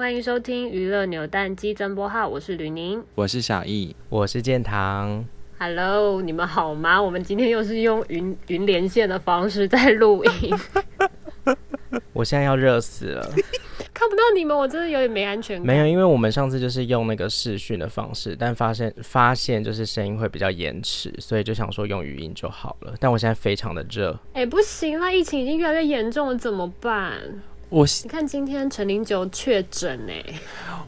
欢迎收听娱乐扭蛋机增播号，我是吕宁，我是小易，我是建堂。Hello，你们好吗？我们今天又是用云云连线的方式在录音，我现在要热死了。看不到你们，我真的有点没安全感。没有，因为我们上次就是用那个视讯的方式，但发现发现就是声音会比较延迟，所以就想说用语音就好了。但我现在非常的热，哎、欸，不行了，疫情已经越来越严重了，怎么办？我你看今天陈零九确诊哎，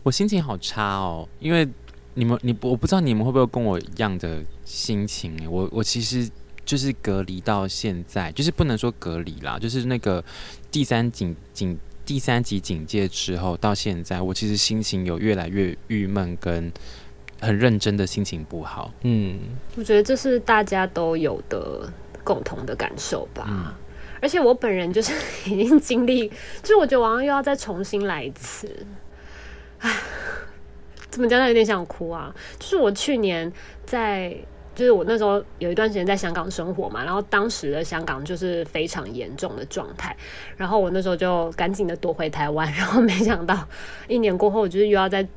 我心情好差哦，因为你们你我不知道你们会不会跟我一样的心情哎，我我其实就是隔离到现在，就是不能说隔离啦，就是那个第三警警。第三级警戒之后到现在，我其实心情有越来越郁闷，跟很认真的心情不好。嗯，我觉得这是大家都有的共同的感受吧。嗯，而且我本人就是 已经经历，就是我觉得我好像又要再重新来一次。唉，怎么讲呢？有点想哭啊。就是我去年在。就是我那时候有一段时间在香港生活嘛，然后当时的香港就是非常严重的状态，然后我那时候就赶紧的躲回台湾，然后没想到一年过后，我就是又要再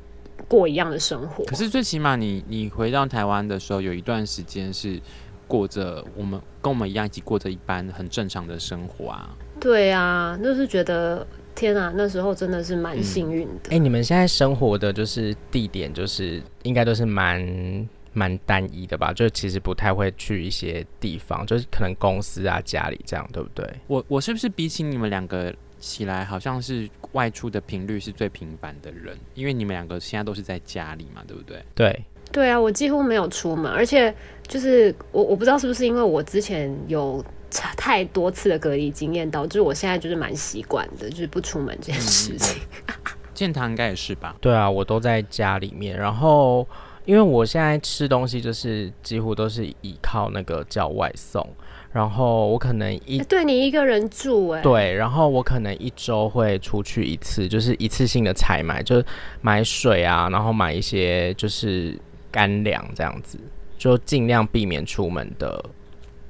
过一样的生活。可是最起码你你回到台湾的时候，有一段时间是过着我们跟我们一样一起过着一般很正常的生活啊。对啊，就是觉得天啊，那时候真的是蛮幸运的。哎、嗯欸，你们现在生活的就是地点，就是应该都是蛮。蛮单一的吧，就其实不太会去一些地方，就是可能公司啊、家里这样，对不对？我我是不是比起你们两个起来，好像是外出的频率是最频繁的人？因为你们两个现在都是在家里嘛，对不对？对，对啊，我几乎没有出门，而且就是我我不知道是不是因为我之前有太多次的隔离经验，导致我现在就是蛮习惯的，就是不出门这件事情。建堂应该也是吧？对啊，我都在家里面，然后。因为我现在吃东西就是几乎都是依靠那个叫外送，然后我可能一对你一个人住哎，对，然后我可能一周会出去一次，就是一次性的采买，就是买水啊，然后买一些就是干粮这样子，就尽量避免出门的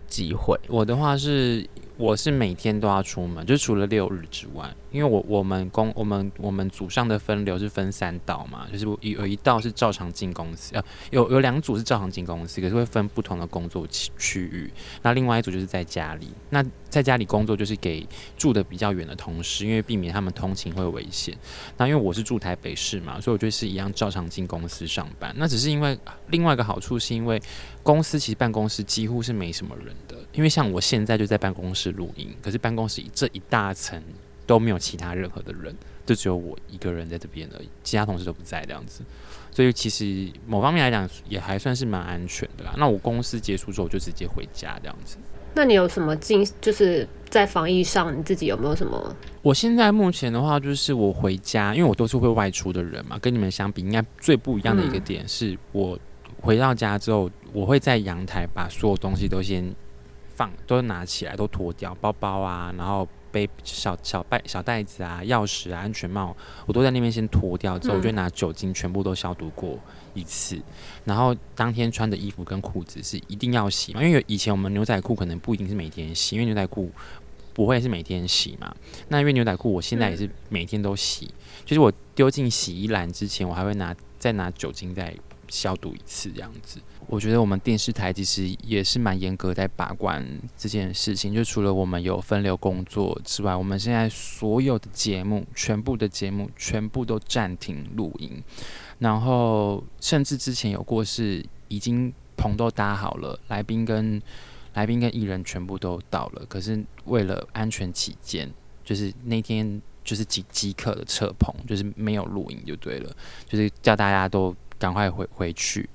机会。我的话是，我是每天都要出门，就除了六日之外。因为我我们公我们我们组上的分流是分三道嘛，就是有有一道是照常进公司，呃，有有两组是照常进公司，可是会分不同的工作区区域。那另外一组就是在家里，那在家里工作就是给住的比较远的同事，因为避免他们通勤会危险。那因为我是住台北市嘛，所以我就是一样照常进公司上班。那只是因为另外一个好处是因为公司其实办公室几乎是没什么人的，因为像我现在就在办公室录音，可是办公室这一大层。都没有其他任何的人，就只有我一个人在这边而已，其他同事都不在这样子，所以其实某方面来讲也还算是蛮安全的啦。那我公司结束之后就直接回家这样子。那你有什么进，就是在防疫上你自己有没有什么？我现在目前的话就是我回家，因为我都是会外出的人嘛，跟你们相比，应该最不一样的一个点是我回到家之后，我会在阳台把所有东西都先放，都拿起来，都脱掉，包包啊，然后。背小小袋小袋子啊，钥匙啊，安全帽，我都在那边先脱掉，之后我就拿酒精全部都消毒过一次，嗯、然后当天穿的衣服跟裤子是一定要洗嘛，因为以前我们牛仔裤可能不一定是每天洗，因为牛仔裤不会是每天洗嘛。那因为牛仔裤我现在也是每天都洗，嗯、就是我丢进洗衣篮之前，我还会拿再拿酒精再消毒一次这样子。我觉得我们电视台其实也是蛮严格在把关这件事情，就除了我们有分流工作之外，我们现在所有的节目，全部的节目全部都暂停录音，然后甚至之前有过是已经棚都搭好了，来宾跟来宾跟艺人全部都到了，可是为了安全起见，就是那天就是即即刻的撤棚，就是没有录音就对了，就是叫大家都。赶快回回去，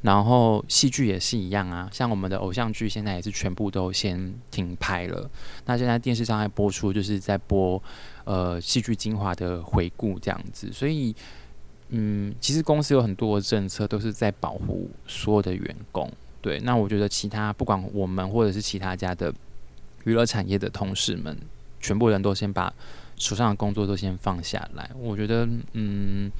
然后戏剧也是一样啊，像我们的偶像剧现在也是全部都先停拍了。那现在电视上在播出，就是在播呃戏剧精华的回顾这样子。所以，嗯，其实公司有很多的政策都是在保护所有的员工。对，那我觉得其他不管我们或者是其他家的娱乐产业的同事们，全部人都先把手上的工作都先放下来。我觉得，嗯。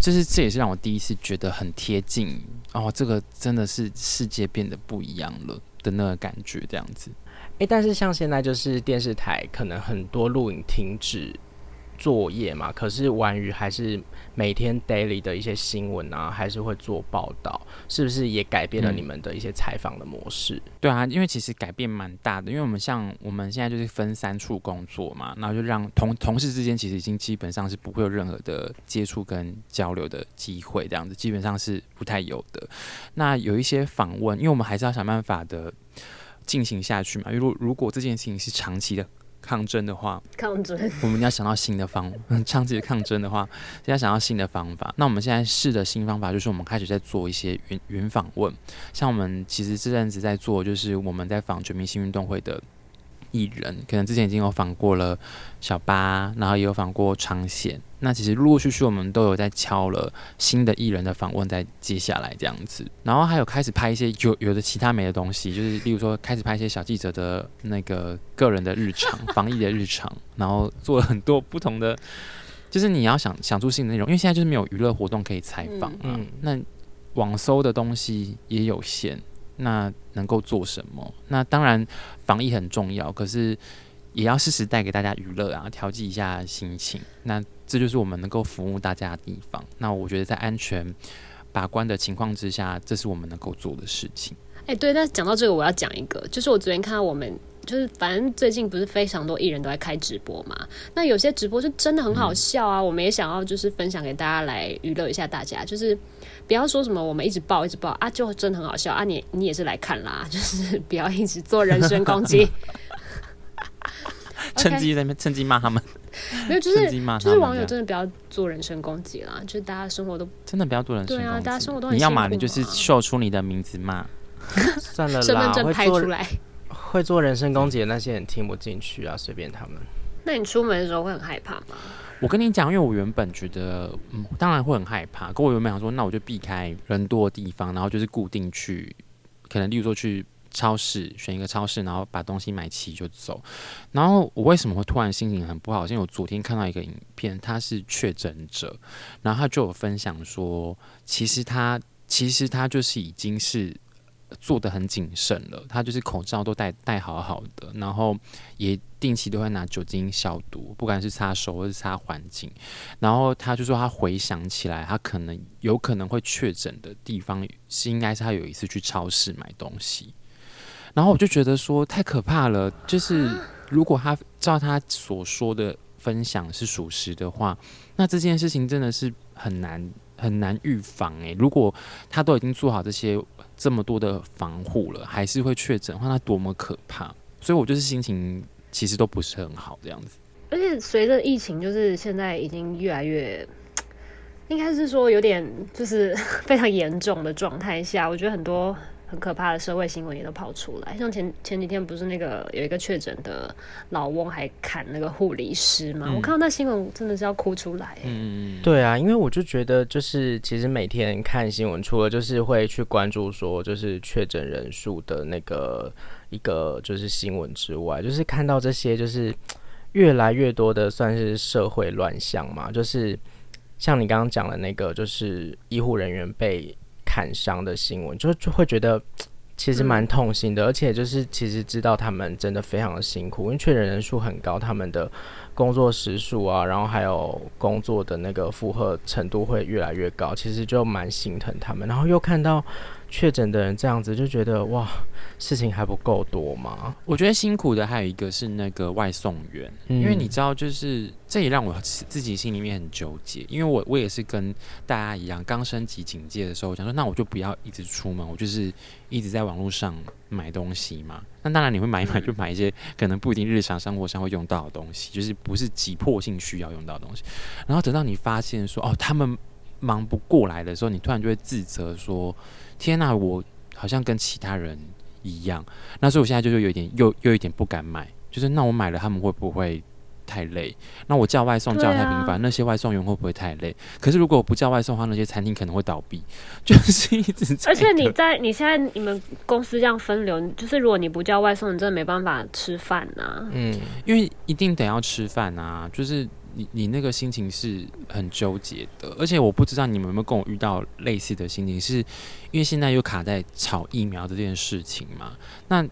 就是这也是让我第一次觉得很贴近哦，这个真的是世界变得不一样了的那个感觉，这样子。诶，但是像现在就是电视台可能很多录影停止，作业嘛，可是婉瑜还是每天 daily 的一些新闻啊，还是会做报道，是不是也改变了你们的一些采访的模式？嗯。对啊，因为其实改变蛮大的，因为我们像我们现在就是分三处工作嘛，然后就让同同事之间其实已经基本上是不会有任何的接触跟交流的机会，这样子基本上是不太有的。那有一些访问，因为我们还是要想办法的进行下去嘛，因为如果如果这件事情是长期的。抗争的话，抗争，我们要想到新的方，长期的抗争的话，要想到新的方法。那我们现在试的新方法就是，我们开始在做一些云云访问，像我们其实这阵子在做，就是我们在访全明星运动会的。艺人可能之前已经有访过了小八，然后也有访过昌宪。那其实陆陆续续我们都有在敲了新的艺人的访问，在接下来这样子，然后还有开始拍一些有有的其他没的东西，就是例如说开始拍一些小记者的那个个人的日常、防疫的日常，然后做了很多不同的，就是你要想想出新的内容，因为现在就是没有娱乐活动可以采访啊，嗯嗯、那网搜的东西也有限。那能够做什么？那当然，防疫很重要，可是也要适时带给大家娱乐啊，调剂一下心情。那这就是我们能够服务大家的地方。那我觉得在安全把关的情况之下，这是我们能够做的事情。哎、欸，对，那讲到这个，我要讲一个，就是我昨天看到我们，就是反正最近不是非常多艺人都在开直播嘛。那有些直播就真的很好笑啊，嗯、我们也想要就是分享给大家来娱乐一下大家，就是。不要说什么我们一直爆一直爆啊，就真的很好笑啊！你你也是来看啦，就是不要一直做人身攻击，趁机在那边趁机骂他们。没有，就是 就是网友真的不要做人身攻击啦，就是大家生活都真的不要做人身攻击。对啊，大家生活都很你要骂你就是秀出你的名字骂，算了啦，身份证拍出来会做，会做人身攻击的那些人听不进去啊，随便他们。那你出门的时候会很害怕吗？我跟你讲，因为我原本觉得，嗯，当然会很害怕。可我原本想说，那我就避开人多的地方，然后就是固定去，可能例如说去超市选一个超市，然后把东西买齐就走。然后我为什么会突然心情很不好？因为我昨天看到一个影片，他是确诊者，然后他就有分享说，其实他其实他就是已经是。做得很谨慎了，他就是口罩都戴戴好好的，然后也定期都会拿酒精消毒，不管是擦手或是擦环境。然后他就说，他回想起来，他可能有可能会确诊的地方是应该是他有一次去超市买东西。然后我就觉得说太可怕了，就是如果他照他所说的分享是属实的话，那这件事情真的是很难很难预防诶、欸，如果他都已经做好这些。这么多的防护了，还是会确诊的话，那多么可怕！所以我就是心情其实都不是很好这样子。而且随着疫情，就是现在已经越来越，应该是说有点就是 非常严重的状态下，我觉得很多。很可怕的社会新闻也都跑出来，像前前几天不是那个有一个确诊的老翁还砍那个护理师嘛？嗯、我看到那新闻真的是要哭出来。嗯，对啊，因为我就觉得就是其实每天看新闻，除了就是会去关注说就是确诊人数的那个一个就是新闻之外，就是看到这些就是越来越多的算是社会乱象嘛，就是像你刚刚讲的那个就是医护人员被。砍伤的新闻，就就会觉得其实蛮痛心的，嗯、而且就是其实知道他们真的非常的辛苦，因为确诊人数很高，他们的工作时数啊，然后还有工作的那个负荷程度会越来越高，其实就蛮心疼他们，然后又看到。确诊的人这样子就觉得哇，事情还不够多吗？我觉得辛苦的还有一个是那个外送员，嗯、因为你知道，就是这也让我自己心里面很纠结。因为我我也是跟大家一样，刚升级警戒的时候，我想说那我就不要一直出门，我就是一直在网络上买东西嘛。那当然你会买一买，就买一些可能不一定日常生活上会用到的东西，就是不是急迫性需要用到的东西。然后等到你发现说哦，他们忙不过来的时候，你突然就会自责说。天哪，我好像跟其他人一样，那所以我现在就是有点又又有一点不敢买，就是那我买了他们会不会太累？那我叫外送叫太频繁，啊、那些外送员会不会太累？可是如果我不叫外送的话，那些餐厅可能会倒闭，就是一直。而且你在你现在你们公司这样分流，就是如果你不叫外送，你真的没办法吃饭呐、啊。嗯，因为一定得要吃饭啊，就是。你你那个心情是很纠结的，而且我不知道你们有没有跟我遇到类似的心情，是因为现在又卡在炒疫苗这件事情嘛？那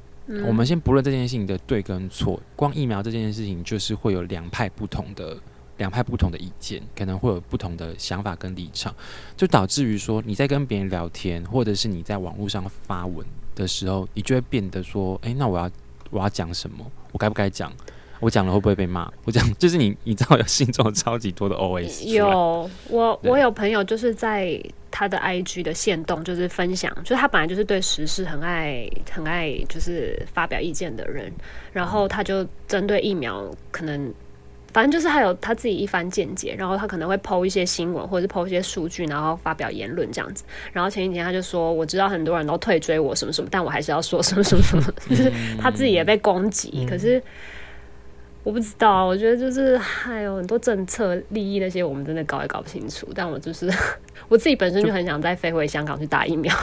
我们先不论这件事情的对跟错，光疫苗这件事情就是会有两派不同的两派不同的意见，可能会有不同的想法跟立场，就导致于说你在跟别人聊天，或者是你在网络上发文的时候，你就会变得说，哎，那我要我要讲什么？我该不该讲？我讲了会不会被骂？我讲 就是你，你知道有心中有超级多的 OS。有我，我有朋友就是在他的 IG 的线动，就是分享，就是他本来就是对时事很爱、很爱，就是发表意见的人。然后他就针对疫苗，可能反正就是他有他自己一番见解。然后他可能会 PO 一些新闻，或者是 PO 一些数据，然后发表言论这样子。然后前几天他就说：“我知道很多人都退追我什么什么，但我还是要说什么什么什么。”就是他自己也被攻击，嗯、可是。我不知道，我觉得就是还有很多政策利益那些，我们真的搞也搞不清楚。但我就是 我自己本身就很想再飞回香港去打疫苗，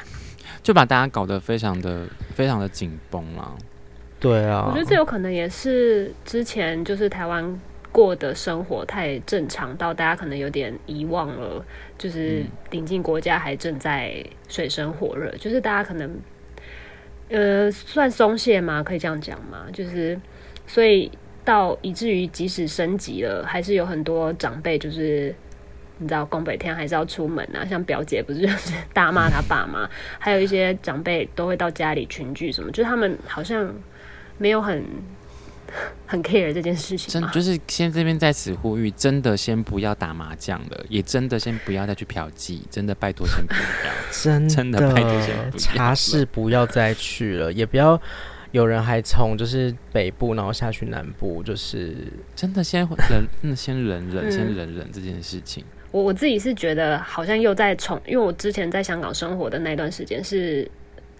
就把大家搞得非常的非常的紧绷了。对啊，我觉得这有可能也是之前就是台湾过的生活太正常到大家可能有点遗忘了，就是邻近国家还正在水深火热，就是大家可能呃算松懈吗？可以这样讲吗？就是所以。到以至于即使升级了，还是有很多长辈就是你知道，宫北天还是要出门啊。像表姐不是就是大骂他爸妈，还有一些长辈都会到家里群聚什么，就是他们好像没有很很 care 这件事情。真就是先这边在此呼吁，真的先不要打麻将了，也真的先不要再去嫖妓，真的拜托先不要，真的，真的拜托先不要，茶室不要再去了，也不要。有人还从就是北部，然后下去南部，就是真的先忍，嗯，先忍忍，先忍忍这件事情。我我自己是觉得好像又在重，因为我之前在香港生活的那段时间是，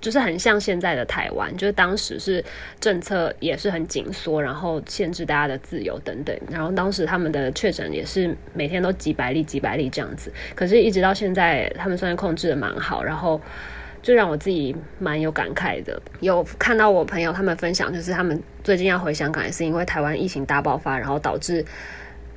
就是很像现在的台湾，就是当时是政策也是很紧缩，然后限制大家的自由等等，然后当时他们的确诊也是每天都几百例几百例这样子，可是一直到现在，他们虽然控制的蛮好，然后。就让我自己蛮有感慨的，有看到我朋友他们分享，就是他们最近要回香港，也是因为台湾疫情大爆发，然后导致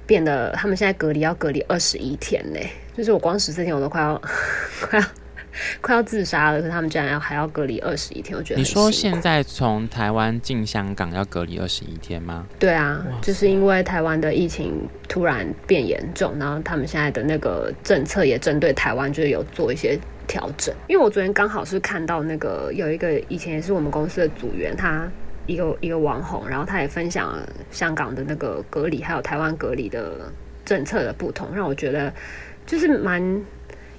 变得他们现在隔离要隔离二十一天呢。就是我光十四天我都快要 快要 快要自杀了，可是他们竟然要还要隔离二十一天，我觉得。你说现在从台湾进香港要隔离二十一天吗？对啊，就是因为台湾的疫情突然变严重，然后他们现在的那个政策也针对台湾，就是有做一些。调整，因为我昨天刚好是看到那个有一个以前也是我们公司的组员，他一个一个网红，然后他也分享了香港的那个隔离，还有台湾隔离的政策的不同，让我觉得就是蛮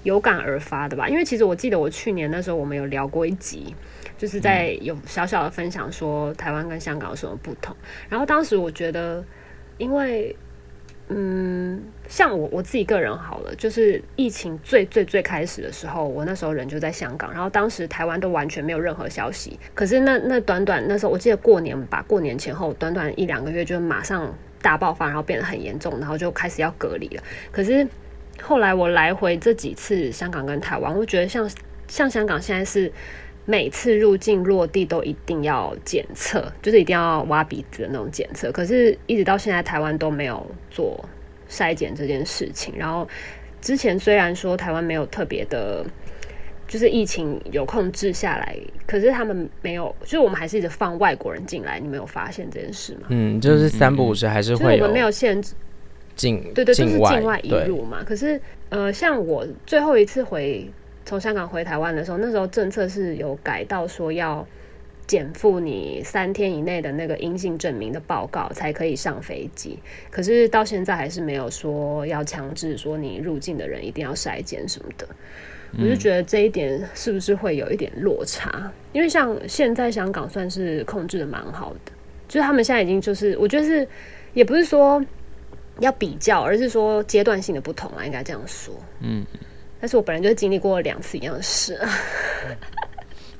有感而发的吧。因为其实我记得我去年那时候我们有聊过一集，就是在有小小的分享说台湾跟香港有什么不同，然后当时我觉得因为。嗯，像我我自己个人好了，就是疫情最最最开始的时候，我那时候人就在香港，然后当时台湾都完全没有任何消息。可是那那短短那时候，我记得过年吧，过年前后短短一两个月就马上大爆发，然后变得很严重，然后就开始要隔离了。可是后来我来回这几次香港跟台湾，我觉得像像香港现在是。每次入境落地都一定要检测，就是一定要挖鼻子的那种检测。可是，一直到现在，台湾都没有做筛检这件事情。然后，之前虽然说台湾没有特别的，就是疫情有控制下来，可是他们没有，就是我们还是一直放外国人进来。你没有发现这件事吗？嗯，就是三不五时还是会有，就是我们没有限制境，对对，就是境外引入嘛。可是，呃，像我最后一次回。从香港回台湾的时候，那时候政策是有改到说要减负你三天以内的那个阴性证明的报告才可以上飞机。可是到现在还是没有说要强制说你入境的人一定要筛检什么的。我就觉得这一点是不是会有一点落差？因为像现在香港算是控制的蛮好的，就是他们现在已经就是我觉得是也不是说要比较，而是说阶段性的不同啊，应该这样说。嗯。但是我本来就是经历过两次一样的事。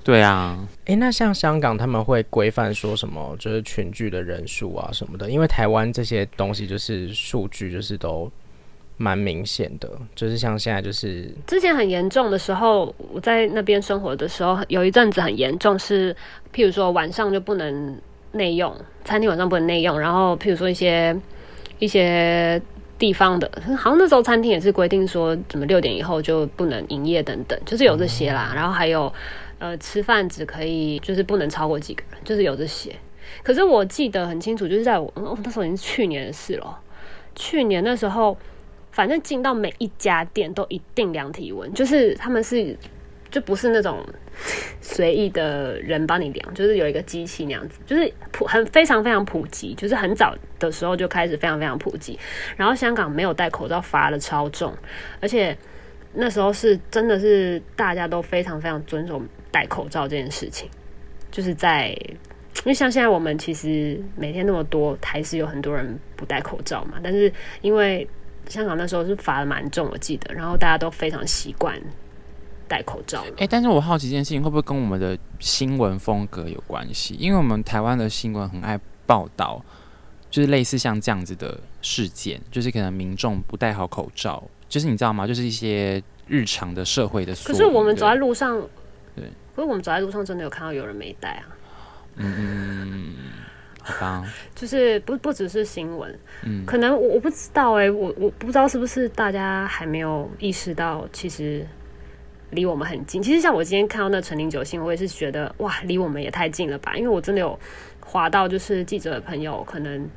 对啊，哎、欸，那像香港他们会规范说什么，就是群聚的人数啊什么的，因为台湾这些东西就是数据就是都蛮明显的，就是像现在就是之前很严重的时候，我在那边生活的时候，有一阵子很严重，是譬如说晚上就不能内用，餐厅晚上不能内用，然后譬如说一些一些。地方的，好像那时候餐厅也是规定说，怎么六点以后就不能营业等等，就是有这些啦。然后还有，呃，吃饭只可以就是不能超过几个人，就是有这些。可是我记得很清楚，就是在我、哦、那时候已经是去年的事了，去年那时候，反正进到每一家店都一定量体温，就是他们是就不是那种随意的人帮你量，就是有一个机器那样子，就是普很非常非常普及，就是很早的时候就开始非常非常普及。然后香港没有戴口罩罚的超重，而且那时候是真的是大家都非常非常遵守戴口罩这件事情，就是在。因为像现在我们其实每天那么多，还是有很多人不戴口罩嘛。但是因为香港那时候是罚的蛮重，我记得，然后大家都非常习惯戴口罩。哎、欸，但是我好奇一件事情，会不会跟我们的新闻风格有关系？因为我们台湾的新闻很爱报道，就是类似像这样子的事件，就是可能民众不戴好口罩，就是你知道吗？就是一些日常的社会的。可是我们走在路上，对，可是我们走在路上真的有看到有人没戴啊。嗯嗯，好吧，就是不不只是新闻，嗯，可能我我不知道哎、欸，我我不知道是不是大家还没有意识到，其实离我们很近。其实像我今天看到那陈林九星，我也是觉得哇，离我们也太近了吧？因为我真的有滑到，就是记者的朋友，可能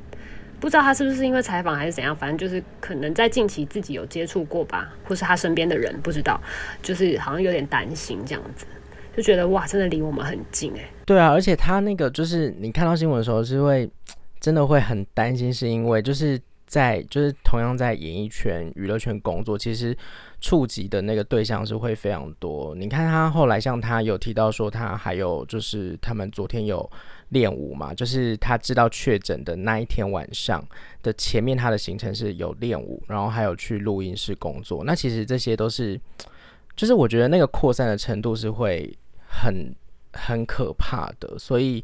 不知道他是不是因为采访还是怎样，反正就是可能在近期自己有接触过吧，或是他身边的人不知道，就是好像有点担心这样子。就觉得哇，真的离我们很近哎。对啊，而且他那个就是你看到新闻的时候是会真的会很担心，是因为就是在就是同样在演艺圈、娱乐圈工作，其实触及的那个对象是会非常多。你看他后来像他有提到说，他还有就是他们昨天有练舞嘛，就是他知道确诊的那一天晚上的前面，他的行程是有练舞，然后还有去录音室工作。那其实这些都是，就是我觉得那个扩散的程度是会。很很可怕的，所以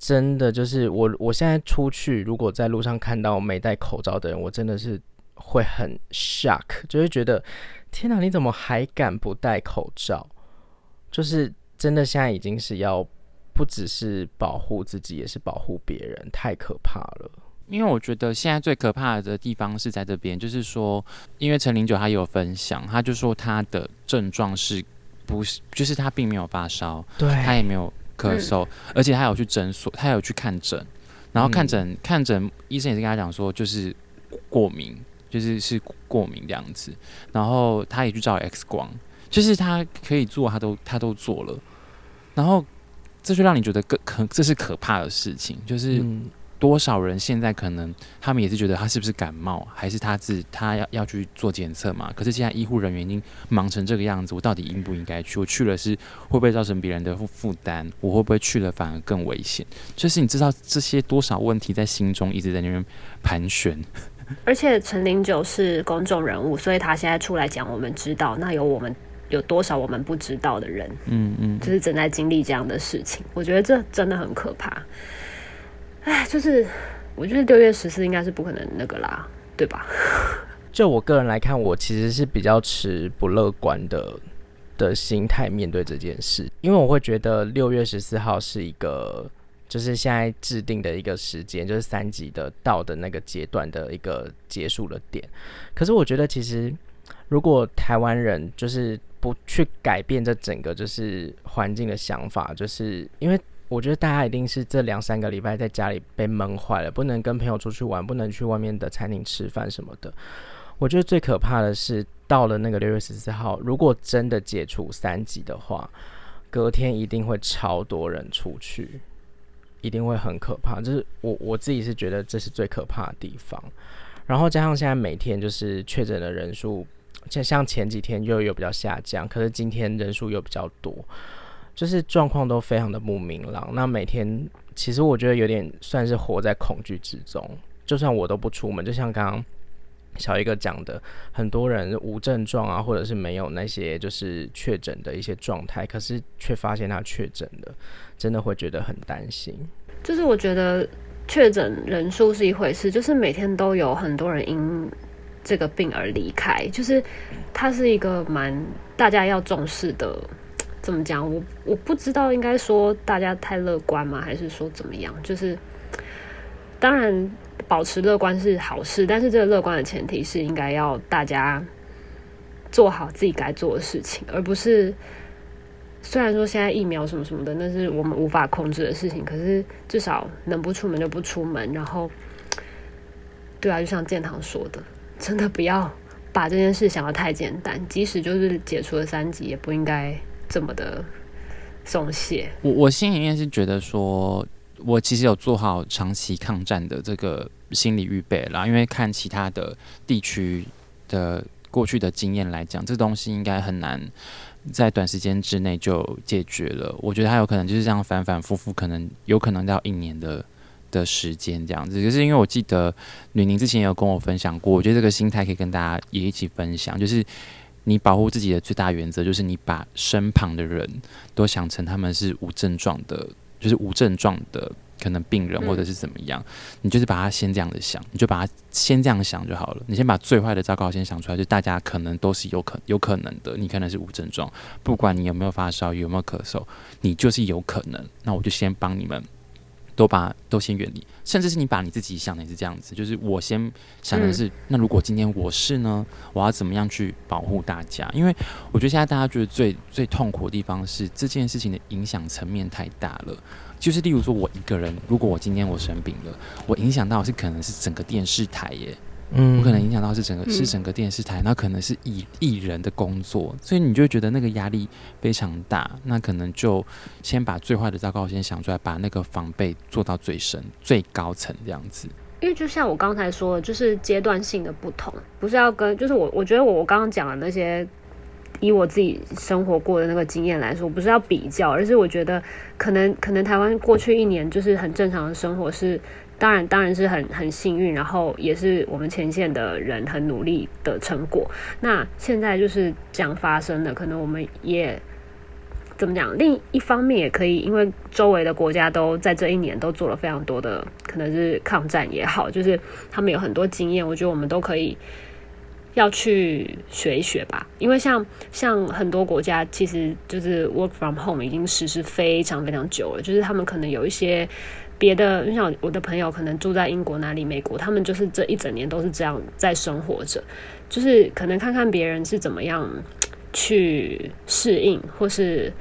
真的就是我我现在出去，如果在路上看到没戴口罩的人，我真的是会很 shock，就会觉得天哪，你怎么还敢不戴口罩？就是真的现在已经是要不只是保护自己，也是保护别人，太可怕了。因为我觉得现在最可怕的地方是在这边，就是说，因为陈零九他有分享，他就说他的症状是。不是，就是他并没有发烧，对，他也没有咳嗽，嗯、而且他有去诊所，他有去看诊，然后看诊、嗯、看诊，医生也是跟他讲说，就是过敏，就是是过敏这样子，然后他也去照 X 光，就是他可以做，他都他都做了，然后这就让你觉得更可，这是可怕的事情，就是。嗯多少人现在可能他们也是觉得他是不是感冒，还是他自他要要去做检测嘛？可是现在医护人员已经忙成这个样子，我到底应不应该去？我去了是会不会造成别人的负负担？我会不会去了反而更危险？就是你知道这些多少问题在心中一直在那边盘旋。而且陈零九是公众人物，所以他现在出来讲，我们知道，那有我们有多少我们不知道的人？嗯嗯，就是正在经历这样的事情，我觉得这真的很可怕。哎，就是我觉得六月十四应该是不可能那个啦，对吧？就我个人来看，我其实是比较持不乐观的的心态面对这件事，因为我会觉得六月十四号是一个就是现在制定的一个时间，就是三级的到的那个阶段的一个结束的点。可是我觉得，其实如果台湾人就是不去改变这整个就是环境的想法，就是因为。我觉得大家一定是这两三个礼拜在家里被闷坏了，不能跟朋友出去玩，不能去外面的餐厅吃饭什么的。我觉得最可怕的是，到了那个六月十四号，如果真的解除三级的话，隔天一定会超多人出去，一定会很可怕。就是我我自己是觉得这是最可怕的地方。然后加上现在每天就是确诊的人数，像像前几天又有比较下降，可是今天人数又比较多。就是状况都非常的不明朗，那每天其实我觉得有点算是活在恐惧之中。就算我都不出门，就像刚刚小一个讲的，很多人无症状啊，或者是没有那些就是确诊的一些状态，可是却发现他确诊了，真的会觉得很担心。就是我觉得确诊人数是一回事，就是每天都有很多人因这个病而离开，就是它是一个蛮大家要重视的。怎么讲？我我不知道，应该说大家太乐观吗？还是说怎么样？就是当然保持乐观是好事，但是这个乐观的前提是应该要大家做好自己该做的事情，而不是虽然说现在疫苗什么什么的，那是我们无法控制的事情，可是至少能不出门就不出门，然后对啊，就像建堂说的，真的不要把这件事想得太简单，即使就是解除了三级，也不应该这么的松懈。我我心里面是觉得说，我其实有做好长期抗战的这个心理预备啦，因为看其他的地区的过去的经验来讲，这东西应该很难在短时间之内就解决了。我觉得它有可能就是这样反反复复，可能有可能到一年的。的时间这样子，可是因为我记得吕宁之前也有跟我分享过，我觉得这个心态可以跟大家也一起分享，就是你保护自己的最大原则，就是你把身旁的人都想成他们是无症状的，就是无症状的可能病人或者是怎么样，嗯、你就是把他先这样的想，你就把他先这样想就好了，你先把最坏的糟糕先想出来，就大家可能都是有可有可能的，你可能是无症状，不管你有没有发烧，有没有咳嗽，你就是有可能，那我就先帮你们。都把都先远离，甚至是你把你自己想的也是这样子，就是我先想的是，嗯、那如果今天我是呢，我要怎么样去保护大家？因为我觉得现在大家觉得最最痛苦的地方是这件事情的影响层面太大了，就是例如说我一个人，如果我今天我生病了，我影响到是可能是整个电视台耶。嗯，我可能影响到是整个是整个电视台，那可能是艺艺人的工作，所以你就觉得那个压力非常大。那可能就先把最坏的糟糕先想出来，把那个防备做到最深、最高层这样子。因为就像我刚才说的，就是阶段性的不同，不是要跟就是我我觉得我我刚刚讲的那些，以我自己生活过的那个经验来说，不是要比较，而是我觉得可能可能台湾过去一年就是很正常的生活是。当然，当然是很很幸运，然后也是我们前线的人很努力的成果。那现在就是这样发生的，可能我们也怎么讲？另一方面也可以，因为周围的国家都在这一年都做了非常多的，可能是抗战也好，就是他们有很多经验，我觉得我们都可以要去学一学吧。因为像像很多国家，其实就是 work from home 已经实施非常非常久了，就是他们可能有一些。别的，就像我的朋友可能住在英国哪里、美国，他们就是这一整年都是这样在生活着，就是可能看看别人是怎么样去适应，或是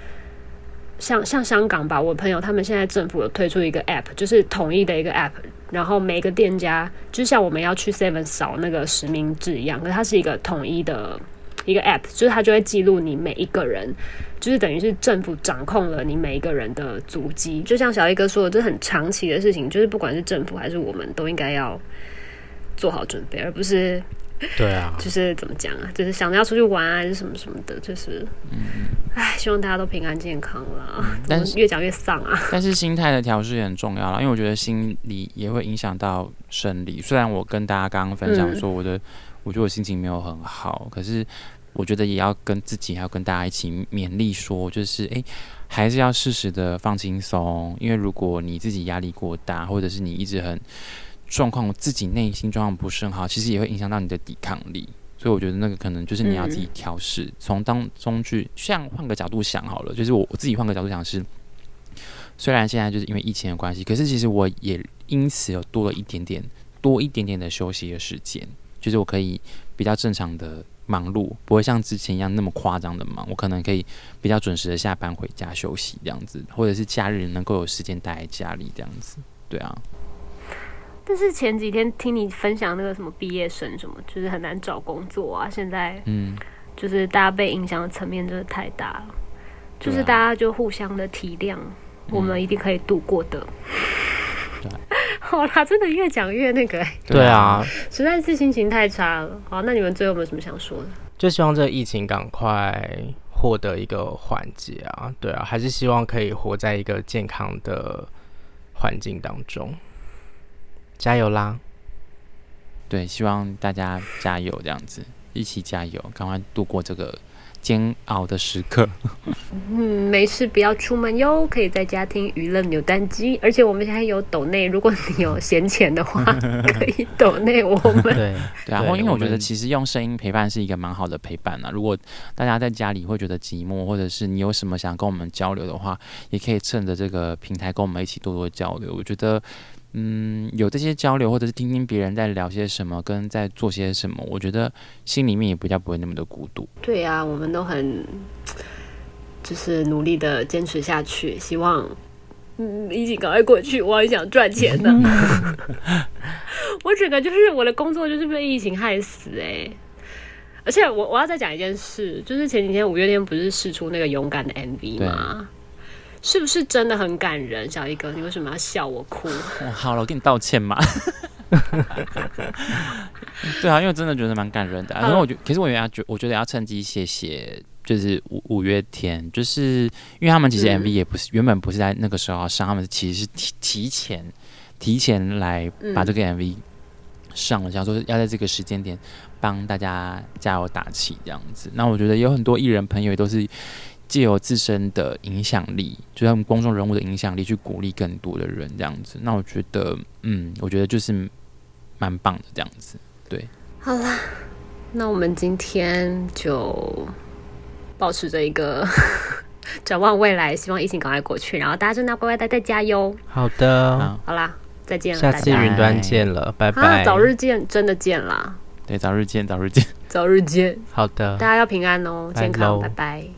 像像香港吧，我朋友他们现在政府有推出一个 app，就是统一的一个 app，然后每个店家就像我们要去 Seven 扫那个实名制一样，可它是一个统一的一个 app，就是它就会记录你每一个人。就是等于是政府掌控了你每一个人的足迹，就像小一哥说的，这很长期的事情，就是不管是政府还是我们，都应该要做好准备，而不是对啊，就是怎么讲啊，就是想着要出去玩啊，还是什么什么的，就是嗯，哎，希望大家都平安健康啦。但是越讲越丧啊。但是心态的调试也很重要啦，因为我觉得心理也会影响到生理。虽然我跟大家刚刚分享说，我的、嗯、我觉得我心情没有很好，可是。我觉得也要跟自己，还要跟大家一起勉励说，就是诶，还是要适时的放轻松。因为如果你自己压力过大，或者是你一直很状况，自己内心状况不是很好，其实也会影响到你的抵抗力。所以我觉得那个可能就是你要自己调试，从当中去，像换个角度想好了，就是我我自己换个角度想是，虽然现在就是因为疫情的关系，可是其实我也因此有多了一点点多一点点的休息的时间，就是我可以比较正常的。忙碌不会像之前一样那么夸张的忙，我可能可以比较准时的下班回家休息这样子，或者是假日能够有时间待在家里这样子，对啊。但是前几天听你分享那个什么毕业生什么，就是很难找工作啊，现在嗯，就是大家被影响的层面真的太大了，就是大家就互相的体谅，我们一定可以度过的。对。好啦，真的越讲越那个、欸。对啊，实在是心情太差了。好，那你们最后有没有什么想说的？就希望这个疫情赶快获得一个缓解啊！对啊，还是希望可以活在一个健康的环境当中。加油啦！对，希望大家加油，这样子一起加油，赶快度过这个。煎熬的时刻，嗯，没事，不要出门哟，可以在家听娱乐扭蛋机。而且我们现在有抖内，如果你有闲钱的话，可以抖内我们。对对啊，因为我觉得其实用声音陪伴是一个蛮好的陪伴啊。如果大家在家里会觉得寂寞，或者是你有什么想跟我们交流的话，也可以趁着这个平台跟我们一起多多交流。我觉得。嗯，有这些交流，或者是听听别人在聊些什么，跟在做些什么，我觉得心里面也比较不会那么的孤独。对呀、啊，我们都很就是努力的坚持下去，希望嗯，疫情赶快过去，我很想赚钱呢。我整个就是我的工作就是被疫情害死哎、欸。而且我我要再讲一件事，就是前几天五月天不是试出那个勇敢的 MV 吗？是不是真的很感人？小一哥，你为什么要笑我哭？哦、好了，我跟你道歉嘛。对啊，因为真的觉得蛮感人的、啊。然后我觉，其实我原来觉，我觉得要趁机谢谢，就是五五月天，就是因为他们其实 MV 也不是、嗯、原本不是在那个时候上，他们其实是提提前提前来把这个 MV 上了，想说要在这个时间点帮大家加油打气这样子。那我觉得有很多艺人朋友也都是借由自身的影响力，就像公众人物的影响力去鼓励更多的人这样子。那我觉得，嗯，我觉得就是。蛮棒的，这样子，对。好啦，那我们今天就保持着一个 展望未来，希望疫情赶快过去，然后大家真的乖乖待在家哟。好的好，好啦，再见了，下次云端见了，拜拜。啊，早日见，真的见啦。对，早日见，早日见，早日见。好的，大家要平安哦，健康，拜拜。